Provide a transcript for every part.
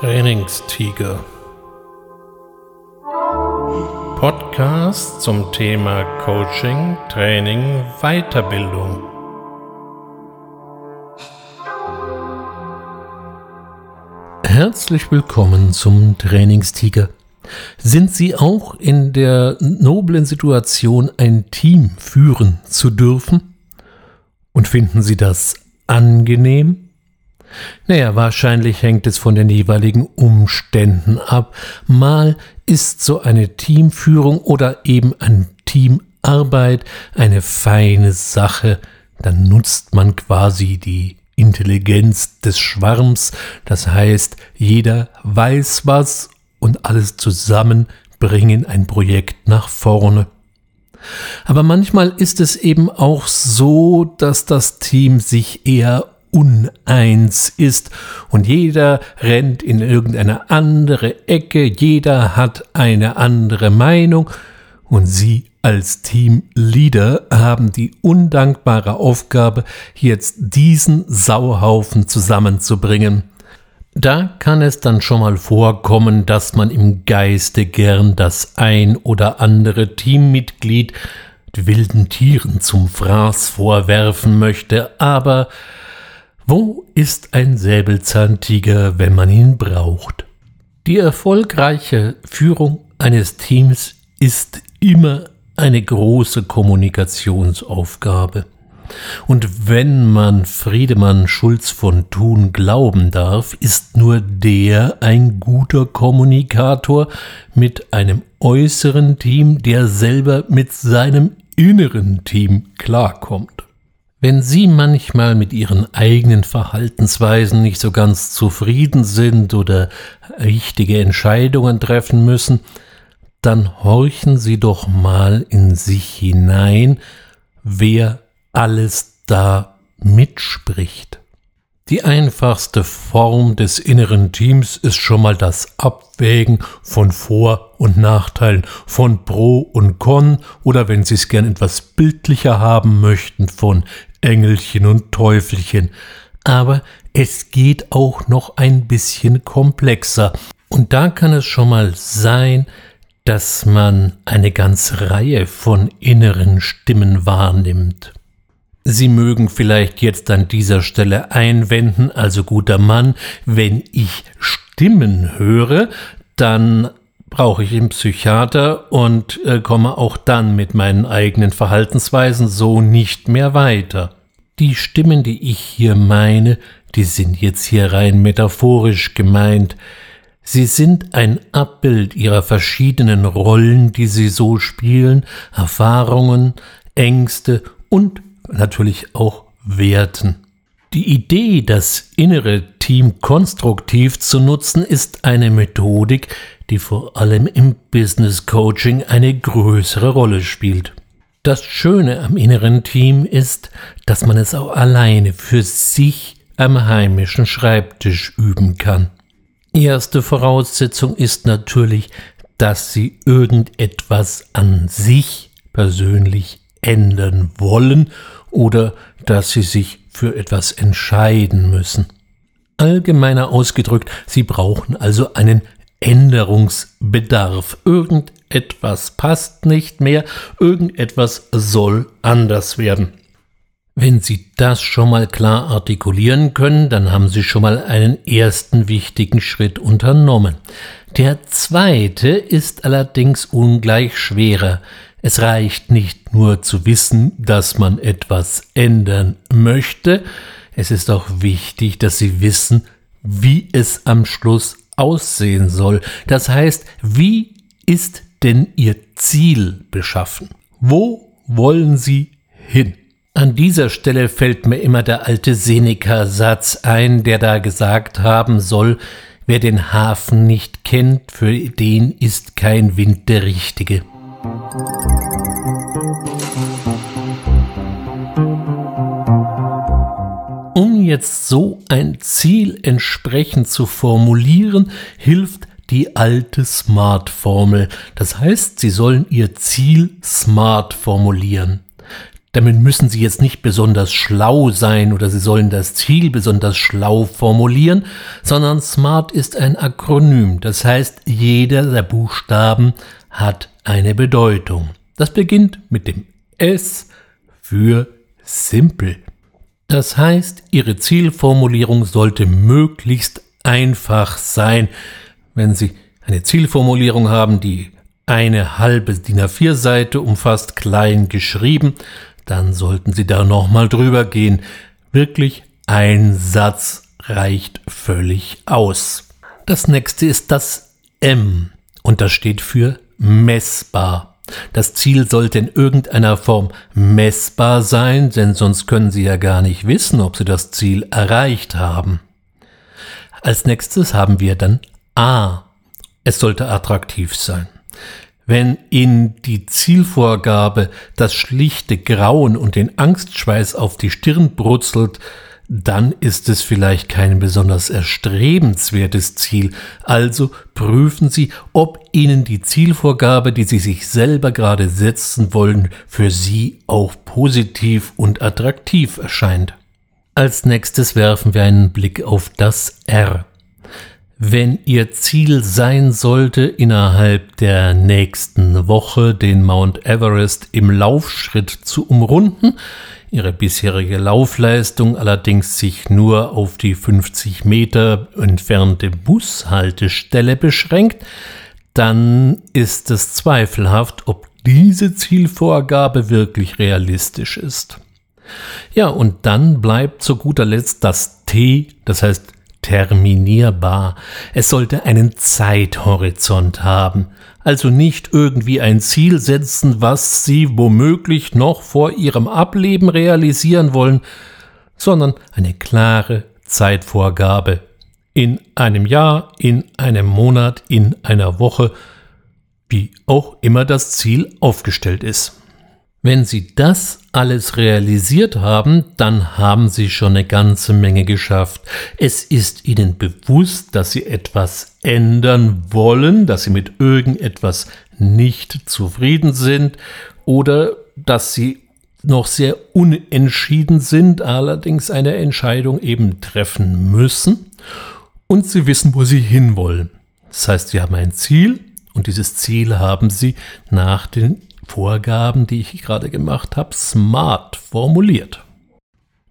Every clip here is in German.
Trainingstiger. Podcast zum Thema Coaching, Training, Weiterbildung. Herzlich willkommen zum Trainingstiger. Sind Sie auch in der noblen Situation, ein Team führen zu dürfen? Und finden Sie das angenehm? Naja, wahrscheinlich hängt es von den jeweiligen Umständen ab. Mal ist so eine Teamführung oder eben ein Teamarbeit eine feine Sache, dann nutzt man quasi die Intelligenz des Schwarms, das heißt, jeder weiß was und alles zusammen bringen ein Projekt nach vorne. Aber manchmal ist es eben auch so, dass das Team sich eher uneins ist. Und jeder rennt in irgendeine andere Ecke, jeder hat eine andere Meinung. Und Sie als Teamleader haben die undankbare Aufgabe, jetzt diesen Sauhaufen zusammenzubringen. Da kann es dann schon mal vorkommen, dass man im Geiste gern das ein oder andere Teammitglied wilden Tieren zum Fraß vorwerfen möchte, aber wo ist ein Säbelzahntiger, wenn man ihn braucht? Die erfolgreiche Führung eines Teams ist immer eine große Kommunikationsaufgabe. Und wenn man Friedemann Schulz von Thun glauben darf, ist nur der ein guter Kommunikator mit einem äußeren Team, der selber mit seinem inneren Team klarkommt. Wenn Sie manchmal mit Ihren eigenen Verhaltensweisen nicht so ganz zufrieden sind oder richtige Entscheidungen treffen müssen, dann horchen Sie doch mal in sich hinein, wer alles da mitspricht. Die einfachste Form des inneren Teams ist schon mal das Abwägen von Vor- und Nachteilen, von Pro und Con oder wenn Sie es gern etwas bildlicher haben möchten, von Engelchen und Teufelchen. Aber es geht auch noch ein bisschen komplexer. Und da kann es schon mal sein, dass man eine ganze Reihe von inneren Stimmen wahrnimmt. Sie mögen vielleicht jetzt an dieser Stelle einwenden, also guter Mann, wenn ich Stimmen höre, dann brauche ich einen Psychiater und äh, komme auch dann mit meinen eigenen Verhaltensweisen so nicht mehr weiter. Die Stimmen, die ich hier meine, die sind jetzt hier rein metaphorisch gemeint. Sie sind ein Abbild ihrer verschiedenen Rollen, die sie so spielen, Erfahrungen, Ängste und natürlich auch Werten. Die Idee, das innere Team konstruktiv zu nutzen, ist eine Methodik, die vor allem im Business Coaching eine größere Rolle spielt. Das Schöne am inneren Team ist, dass man es auch alleine für sich am heimischen Schreibtisch üben kann. Erste Voraussetzung ist natürlich, dass Sie irgendetwas an sich persönlich ändern wollen oder dass Sie sich für etwas entscheiden müssen. Allgemeiner ausgedrückt, Sie brauchen also einen Änderungsbedarf. Irgendetwas passt nicht mehr, irgendetwas soll anders werden. Wenn Sie das schon mal klar artikulieren können, dann haben Sie schon mal einen ersten wichtigen Schritt unternommen. Der zweite ist allerdings ungleich schwerer. Es reicht nicht nur zu wissen, dass man etwas ändern möchte, es ist auch wichtig, dass Sie wissen, wie es am Schluss aussehen soll. Das heißt, wie ist denn Ihr Ziel beschaffen? Wo wollen Sie hin? An dieser Stelle fällt mir immer der alte Seneca-Satz ein, der da gesagt haben soll, wer den Hafen nicht kennt, für den ist kein Wind der richtige. Um jetzt so ein Ziel entsprechend zu formulieren, hilft die alte Smart-Formel. Das heißt, Sie sollen Ihr Ziel smart formulieren. Damit müssen Sie jetzt nicht besonders schlau sein oder Sie sollen das Ziel besonders schlau formulieren, sondern SMART ist ein Akronym. Das heißt, jeder der Buchstaben hat eine Bedeutung. Das beginnt mit dem S für simpel. Das heißt, Ihre Zielformulierung sollte möglichst einfach sein. Wenn Sie eine Zielformulierung haben, die eine halbe DIN A4-Seite umfasst, klein geschrieben, dann sollten Sie da nochmal drüber gehen. Wirklich ein Satz reicht völlig aus. Das nächste ist das M und das steht für messbar. Das Ziel sollte in irgendeiner Form messbar sein, denn sonst können Sie ja gar nicht wissen, ob Sie das Ziel erreicht haben. Als nächstes haben wir dann A. Es sollte attraktiv sein. Wenn Ihnen die Zielvorgabe das schlichte Grauen und den Angstschweiß auf die Stirn brutzelt, dann ist es vielleicht kein besonders erstrebenswertes Ziel. Also prüfen Sie, ob Ihnen die Zielvorgabe, die Sie sich selber gerade setzen wollen, für Sie auch positiv und attraktiv erscheint. Als nächstes werfen wir einen Blick auf das R. Wenn Ihr Ziel sein sollte, innerhalb der nächsten Woche den Mount Everest im Laufschritt zu umrunden, Ihre bisherige Laufleistung allerdings sich nur auf die 50 Meter entfernte Bushaltestelle beschränkt, dann ist es zweifelhaft, ob diese Zielvorgabe wirklich realistisch ist. Ja, und dann bleibt zu guter Letzt das T, das heißt terminierbar. Es sollte einen Zeithorizont haben, also nicht irgendwie ein Ziel setzen, was Sie womöglich noch vor Ihrem Ableben realisieren wollen, sondern eine klare Zeitvorgabe. In einem Jahr, in einem Monat, in einer Woche, wie auch immer das Ziel aufgestellt ist. Wenn Sie das alles realisiert haben, dann haben Sie schon eine ganze Menge geschafft. Es ist Ihnen bewusst, dass Sie etwas ändern wollen, dass Sie mit irgendetwas nicht zufrieden sind oder dass Sie noch sehr unentschieden sind, allerdings eine Entscheidung eben treffen müssen und Sie wissen, wo Sie hinwollen. Das heißt, Sie haben ein Ziel und dieses Ziel haben Sie nach den Vorgaben, die ich gerade gemacht habe, smart formuliert.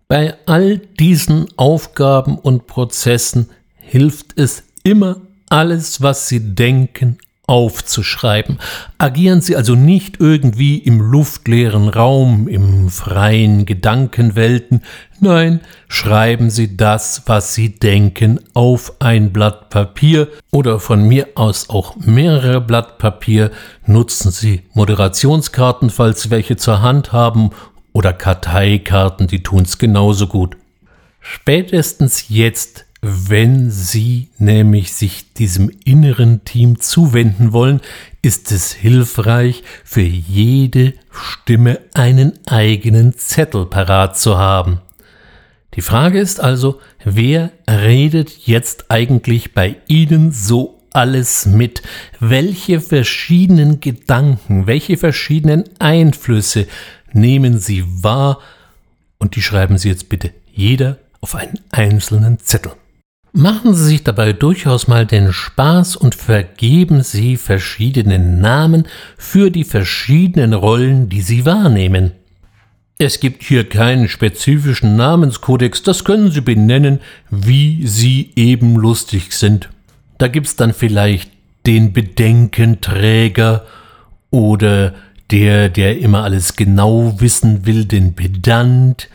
Bei all diesen Aufgaben und Prozessen hilft es immer, alles, was Sie denken, aufzuschreiben. Agieren Sie also nicht irgendwie im luftleeren Raum, im freien Gedankenwelten, nein, schreiben Sie das, was Sie denken, auf ein Blatt Papier oder von mir aus auch mehrere Blatt Papier, nutzen Sie Moderationskarten, falls Sie welche zur Hand haben, oder Karteikarten, die tun's genauso gut. Spätestens jetzt wenn Sie nämlich sich diesem inneren Team zuwenden wollen, ist es hilfreich, für jede Stimme einen eigenen Zettel parat zu haben. Die Frage ist also, wer redet jetzt eigentlich bei Ihnen so alles mit? Welche verschiedenen Gedanken, welche verschiedenen Einflüsse nehmen Sie wahr? Und die schreiben Sie jetzt bitte jeder auf einen einzelnen Zettel. Machen Sie sich dabei durchaus mal den Spaß und vergeben Sie verschiedene Namen für die verschiedenen Rollen, die Sie wahrnehmen. Es gibt hier keinen spezifischen Namenskodex, das können Sie benennen, wie Sie eben lustig sind. Da gibt's dann vielleicht den Bedenkenträger oder der, der immer alles genau wissen will, den Pedant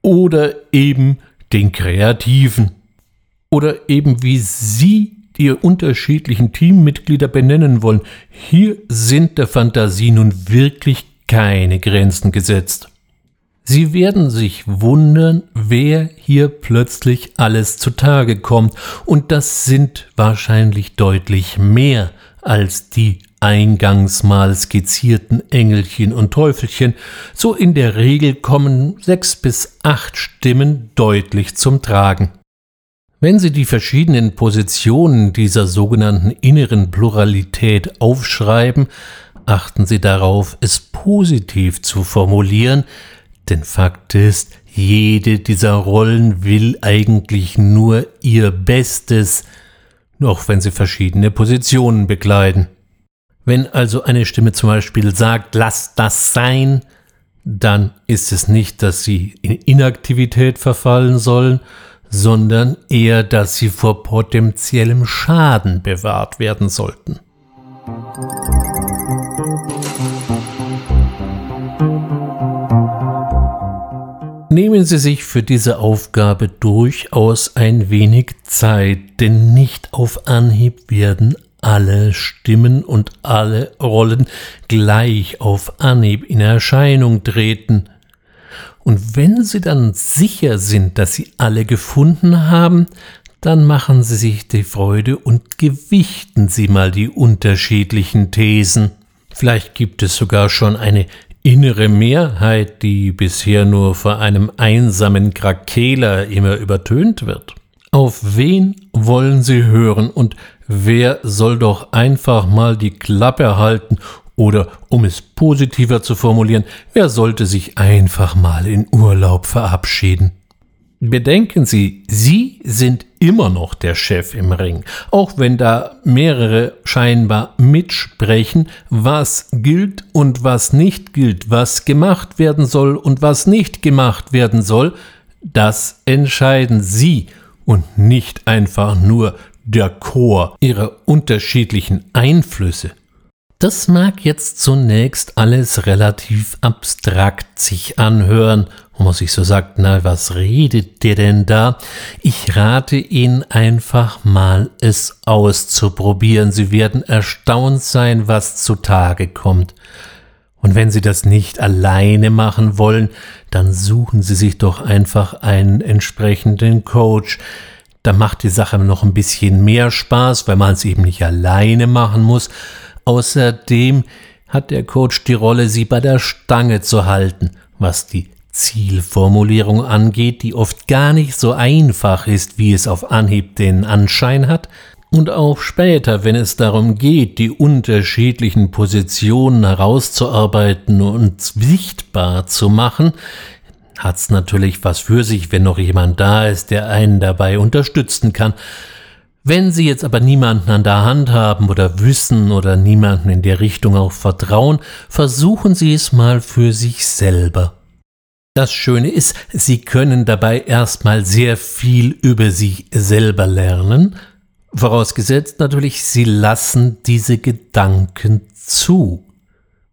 oder eben den Kreativen oder eben wie Sie die unterschiedlichen Teammitglieder benennen wollen. Hier sind der Fantasie nun wirklich keine Grenzen gesetzt. Sie werden sich wundern, wer hier plötzlich alles zutage kommt, und das sind wahrscheinlich deutlich mehr als die eingangs mal skizzierten Engelchen und Teufelchen, so in der Regel kommen sechs bis acht Stimmen deutlich zum Tragen. Wenn Sie die verschiedenen Positionen dieser sogenannten inneren Pluralität aufschreiben, achten Sie darauf, es positiv zu formulieren, denn Fakt ist, jede dieser Rollen will eigentlich nur ihr Bestes, auch wenn sie verschiedene Positionen bekleiden. Wenn also eine Stimme zum Beispiel sagt, lass das sein, dann ist es nicht, dass sie in Inaktivität verfallen sollen, sondern eher, dass sie vor potenziellem Schaden bewahrt werden sollten. Nehmen Sie sich für diese Aufgabe durchaus ein wenig Zeit, denn nicht auf Anhieb werden alle Stimmen und alle Rollen gleich auf Anhieb in Erscheinung treten. Und wenn Sie dann sicher sind, dass Sie alle gefunden haben, dann machen Sie sich die Freude und gewichten Sie mal die unterschiedlichen Thesen. Vielleicht gibt es sogar schon eine innere Mehrheit, die bisher nur vor einem einsamen Krakeler immer übertönt wird. Auf wen wollen Sie hören und wer soll doch einfach mal die Klappe halten oder, um es positiver zu formulieren, wer sollte sich einfach mal in Urlaub verabschieden? Bedenken Sie, Sie sind immer noch der Chef im Ring, auch wenn da mehrere scheinbar mitsprechen, was gilt und was nicht gilt, was gemacht werden soll und was nicht gemacht werden soll, das entscheiden Sie und nicht einfach nur der Chor ihrer unterschiedlichen Einflüsse. Das mag jetzt zunächst alles relativ abstrakt sich anhören, wo man sich so sagt, na, was redet der denn da? Ich rate Ihnen einfach mal, es auszuprobieren. Sie werden erstaunt sein, was zutage kommt. Und wenn Sie das nicht alleine machen wollen, dann suchen Sie sich doch einfach einen entsprechenden Coach. Da macht die Sache noch ein bisschen mehr Spaß, weil man es eben nicht alleine machen muss. Außerdem hat der Coach die Rolle, Sie bei der Stange zu halten, was die Zielformulierung angeht, die oft gar nicht so einfach ist, wie es auf Anhieb den Anschein hat, und auch später, wenn es darum geht, die unterschiedlichen Positionen herauszuarbeiten und sichtbar zu machen, hat's natürlich was für sich, wenn noch jemand da ist, der einen dabei unterstützen kann. Wenn Sie jetzt aber niemanden an der Hand haben oder wissen oder niemanden in der Richtung auch vertrauen, versuchen Sie es mal für sich selber. Das Schöne ist, Sie können dabei erstmal sehr viel über sich selber lernen, Vorausgesetzt natürlich, Sie lassen diese Gedanken zu.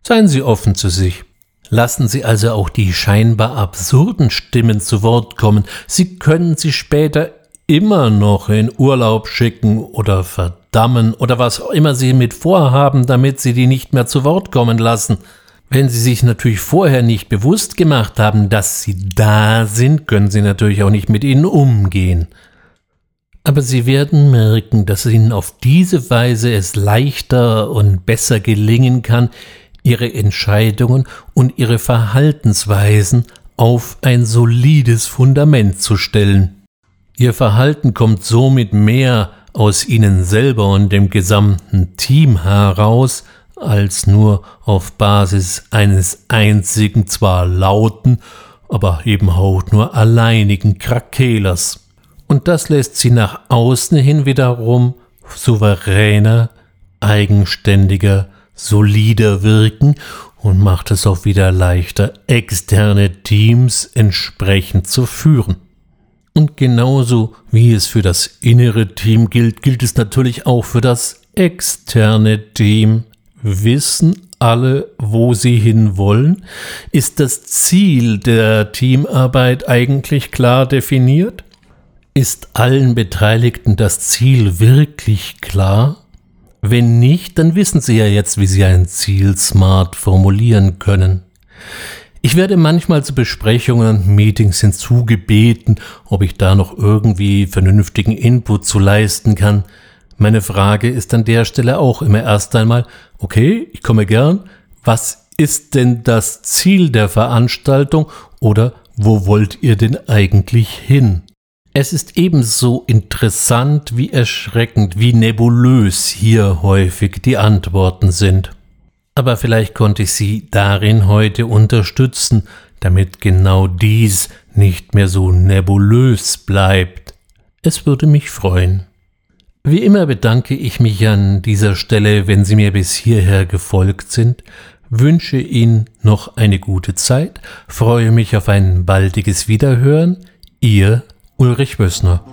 Seien Sie offen zu sich. Lassen Sie also auch die scheinbar absurden Stimmen zu Wort kommen. Sie können sie später immer noch in Urlaub schicken oder verdammen oder was auch immer Sie mit vorhaben, damit Sie die nicht mehr zu Wort kommen lassen. Wenn Sie sich natürlich vorher nicht bewusst gemacht haben, dass Sie da sind, können Sie natürlich auch nicht mit ihnen umgehen. Aber Sie werden merken, dass Ihnen auf diese Weise es leichter und besser gelingen kann, Ihre Entscheidungen und Ihre Verhaltensweisen auf ein solides Fundament zu stellen. Ihr Verhalten kommt somit mehr aus Ihnen selber und dem gesamten Team heraus, als nur auf Basis eines einzigen, zwar lauten, aber eben auch nur alleinigen Krakelers und das lässt sie nach außen hin wiederum souveräner, eigenständiger, solider wirken und macht es auch wieder leichter, externe Teams entsprechend zu führen. Und genauso wie es für das innere Team gilt, gilt es natürlich auch für das externe Team. Wissen alle, wo sie hinwollen? Ist das Ziel der Teamarbeit eigentlich klar definiert? Ist allen Beteiligten das Ziel wirklich klar? Wenn nicht, dann wissen Sie ja jetzt, wie Sie ein Ziel smart formulieren können. Ich werde manchmal zu Besprechungen und Meetings hinzugebeten, ob ich da noch irgendwie vernünftigen Input zu leisten kann. Meine Frage ist an der Stelle auch immer erst einmal, okay, ich komme gern, was ist denn das Ziel der Veranstaltung oder wo wollt ihr denn eigentlich hin? Es ist ebenso interessant wie erschreckend, wie nebulös hier häufig die Antworten sind. Aber vielleicht konnte ich Sie darin heute unterstützen, damit genau dies nicht mehr so nebulös bleibt. Es würde mich freuen. Wie immer bedanke ich mich an dieser Stelle, wenn Sie mir bis hierher gefolgt sind, wünsche Ihnen noch eine gute Zeit, freue mich auf ein baldiges Wiederhören, Ihr Ulrich Wössner.